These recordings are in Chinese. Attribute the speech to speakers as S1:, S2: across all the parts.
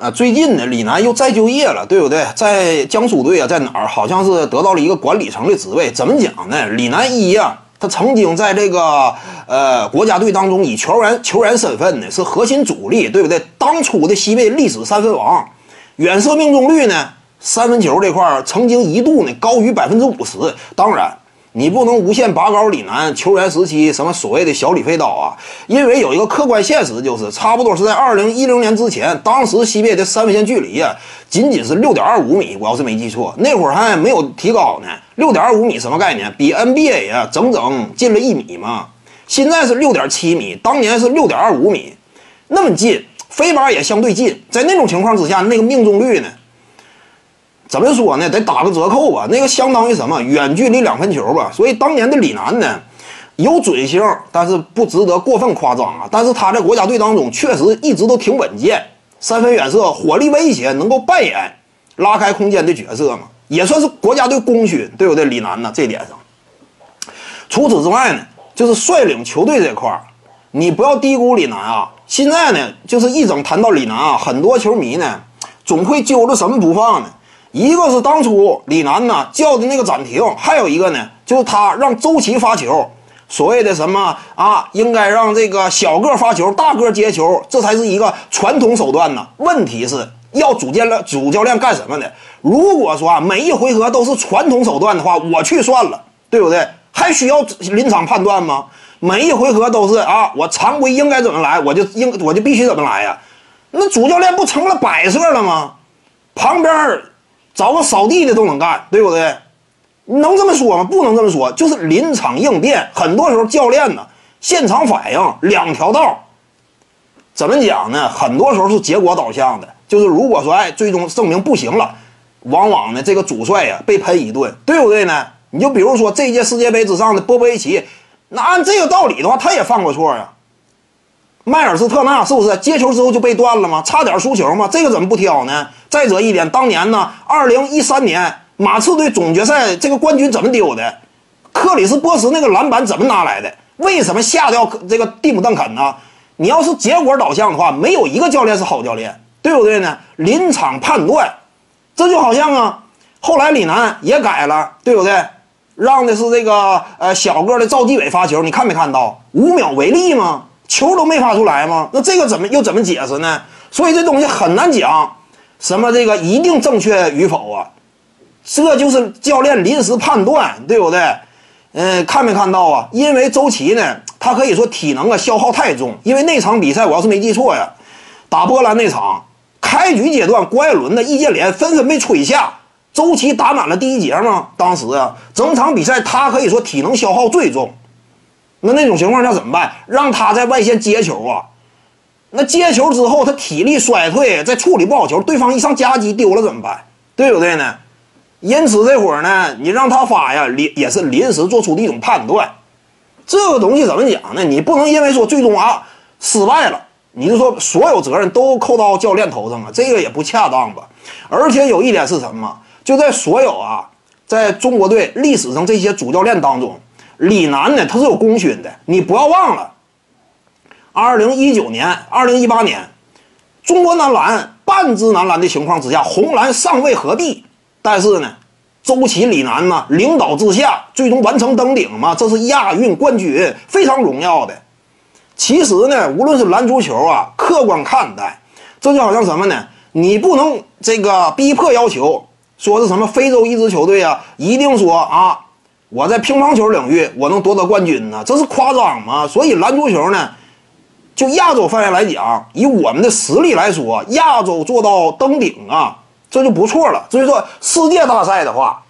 S1: 啊，最近呢，李楠又再就业了，对不对？在江苏队啊，在哪儿？好像是得到了一个管理层的职位。怎么讲呢？李楠一呀，他曾经在这个呃国家队当中以球员球员身份呢是核心主力，对不对？当初的西北历史三分王，远射命中率呢，三分球这块曾经一度呢高于百分之五十。当然。你不能无限拔高李楠球员时期什么所谓的小李飞刀啊，因为有一个客观现实，就是差不多是在二零一零年之前，当时西北的三分线距离啊，仅仅是六点二五米，我要是没记错，那会儿还没有提高呢。六点二五米什么概念？比 NBA 啊整整近了一米嘛。现在是六点七米，当年是六点二五米，那么近，飞靶也相对近，在那种情况之下，那个命中率呢？怎么说呢？得打个折扣吧。那个相当于什么？远距离两分球吧。所以当年的李楠呢，有准星，但是不值得过分夸张啊。但是他在国家队当中确实一直都挺稳健，三分远射、火力威胁，能够扮演拉开空间的角色嘛，也算是国家队功勋，对不对？李楠呢，这点上。除此之外呢，就是率领球队这块，你不要低估李楠啊。现在呢，就是一整谈到李楠啊，很多球迷呢，总会揪着什么不放呢？一个是当初李楠呢叫的那个暂停，还有一个呢就是他让周琦发球，所谓的什么啊，应该让这个小个发球，大个接球，这才是一个传统手段呢。问题是要主教练主教练干什么的？如果说啊每一回合都是传统手段的话，我去算了，对不对？还需要临场判断吗？每一回合都是啊，我常规应该怎么来，我就应我就必须怎么来呀？那主教练不成了摆设了吗？旁边。找个扫地的都能干，对不对？能这么说吗？不能这么说，就是临场应变。很多时候教练呢，现场反应两条道。怎么讲呢？很多时候是结果导向的。就是如果说哎，最终证明不行了，往往呢这个主帅呀被喷一顿，对不对呢？你就比如说这届世界杯之上的波波维奇，那按这个道理的话，他也犯过错呀。迈尔斯特纳是不是接球之后就被断了吗？差点输球吗？这个怎么不挑呢？再者一点，当年呢，二零一三年马刺队总决赛这个冠军怎么丢的？克里斯波什那个篮板怎么拿来的？为什么下掉这个蒂姆邓肯呢？你要是结果导向的话，没有一个教练是好教练，对不对呢？临场判断，这就好像啊，后来李楠也改了，对不对？让的是这个呃小个的赵继伟发球，你看没看到五秒违例吗？球都没发出来吗？那这个怎么又怎么解释呢？所以这东西很难讲。什么这个一定正确与否啊？这就是教练临时判断，对不对？嗯，看没看到啊？因为周琦呢，他可以说体能啊消耗太重。因为那场比赛我要是没记错呀，打波兰那场，开局阶段郭艾伦的易建联纷纷被吹下，周琦打满了第一节嘛。当时啊，整场比赛他可以说体能消耗最重。那那种情况下怎么办？让他在外线接球啊？那接球之后，他体力衰退，再处理不好球，对方一上夹击丢了怎么办？对不对呢？因此这会儿呢，你让他发呀，临也是临时做出的一种判断。这个东西怎么讲呢？你不能因为说最终啊失败了，你就说所有责任都扣到教练头上啊，这个也不恰当吧。而且有一点是什么？就在所有啊，在中国队历史上这些主教练当中，李楠呢他是有功勋的，你不要忘了。二零一九年、二零一八年，中国男篮半支男篮的情况之下，红蓝尚未合璧，但是呢，周琦、李楠呢领导之下，最终完成登顶嘛，这是亚运冠军，非常荣耀的。其实呢，无论是篮足球啊，客观看待，这就好像什么呢？你不能这个逼迫要求，说是什么非洲一支球队啊，一定说啊，我在乒乓球领域我能夺得冠军呢，这是夸张吗？所以篮足球呢？就亚洲范围来讲，以我们的实力来说，亚洲做到登顶啊，这就不错了。所以说，世界大赛的话，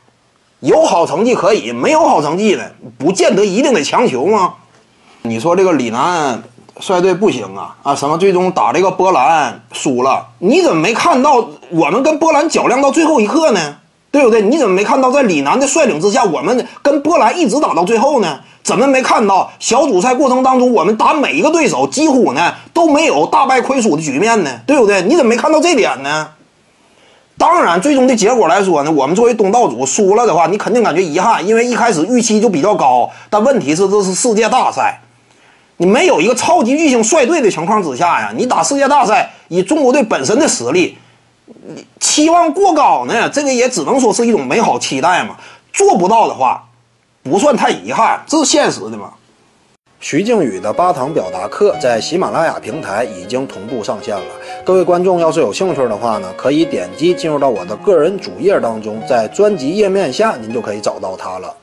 S1: 有好成绩可以，没有好成绩的，不见得一定得强求吗？你说这个李楠率队不行啊啊！什么最终打这个波兰输了，你怎么没看到我们跟波兰较量到最后一刻呢？对不对？你怎么没看到在李楠的率领之下，我们跟波兰一直打到最后呢？怎么没看到小组赛过程当中，我们打每一个对手几乎呢都没有大败亏输的局面呢？对不对？你怎么没看到这点呢？当然，最终的结果来说呢，我们作为东道主输了的话，你肯定感觉遗憾，因为一开始预期就比较高。但问题是，这是世界大赛，你没有一个超级巨星率队的情况之下呀，你打世界大赛，以中国队本身的实力，期望过高呢，这个也只能说是一种美好期待嘛。做不到的话，不算太遗憾，这是现实的嘛。
S2: 徐静宇的八堂表达课在喜马拉雅平台已经同步上线了。各位观众要是有兴趣的话呢，可以点击进入到我的个人主页当中，在专辑页面下您就可以找到它了。